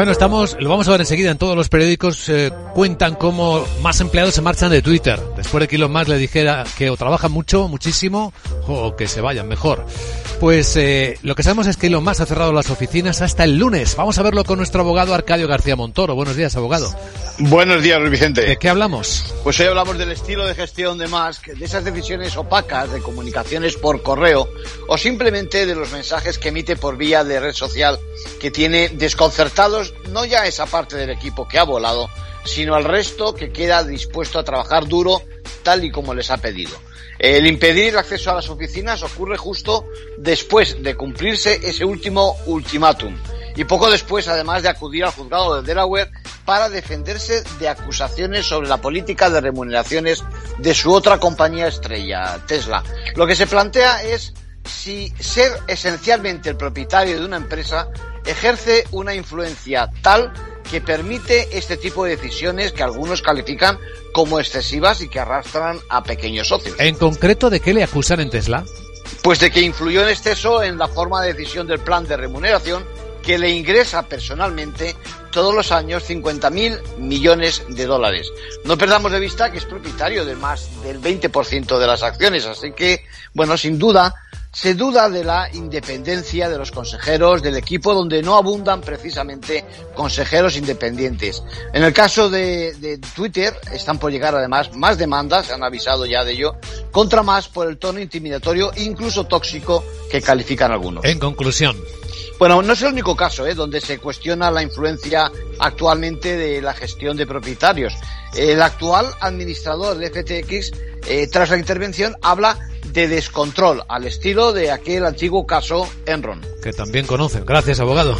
Bueno, estamos, lo vamos a ver enseguida en todos los periódicos, eh, cuentan cómo más empleados se marchan de Twitter. Después de que Elon Musk le dijera que o trabajan mucho, muchísimo, o que se vayan mejor. Pues eh, lo que sabemos es que Elon Musk ha cerrado las oficinas hasta el lunes. Vamos a verlo con nuestro abogado Arcadio García Montoro. Buenos días, abogado. Buenos días, Luis Vicente. ¿De qué hablamos? Pues hoy hablamos del estilo de gestión de Musk, de esas decisiones opacas de comunicaciones por correo o simplemente de los mensajes que emite por vía de red social que tiene desconcertados no ya esa parte del equipo que ha volado, sino al resto que queda dispuesto a trabajar duro tal y como les ha pedido. El impedir el acceso a las oficinas ocurre justo después de cumplirse ese último ultimátum y poco después, además de acudir al juzgado de Delaware para defenderse de acusaciones sobre la política de remuneraciones de su otra compañía estrella, Tesla. Lo que se plantea es si ser esencialmente el propietario de una empresa ejerce una influencia tal que permite este tipo de decisiones que algunos califican como excesivas y que arrastran a pequeños socios. En concreto, ¿de qué le acusan en Tesla? Pues de que influyó en exceso en la forma de decisión del plan de remuneración que le ingresa personalmente todos los años 50.000 millones de dólares. No perdamos de vista que es propietario de más del 20% de las acciones, así que, bueno, sin duda, se duda de la independencia de los consejeros del equipo donde no abundan precisamente consejeros independientes. En el caso de, de Twitter están por llegar además más demandas, se han avisado ya de ello, contra más por el tono intimidatorio incluso tóxico que califican algunos. En conclusión. Bueno, no es el único caso ¿eh? donde se cuestiona la influencia actualmente de la gestión de propietarios. El actual administrador de FTX, eh, tras la intervención, habla de descontrol, al estilo de aquel antiguo caso Enron. Que también conocen. Gracias, abogado.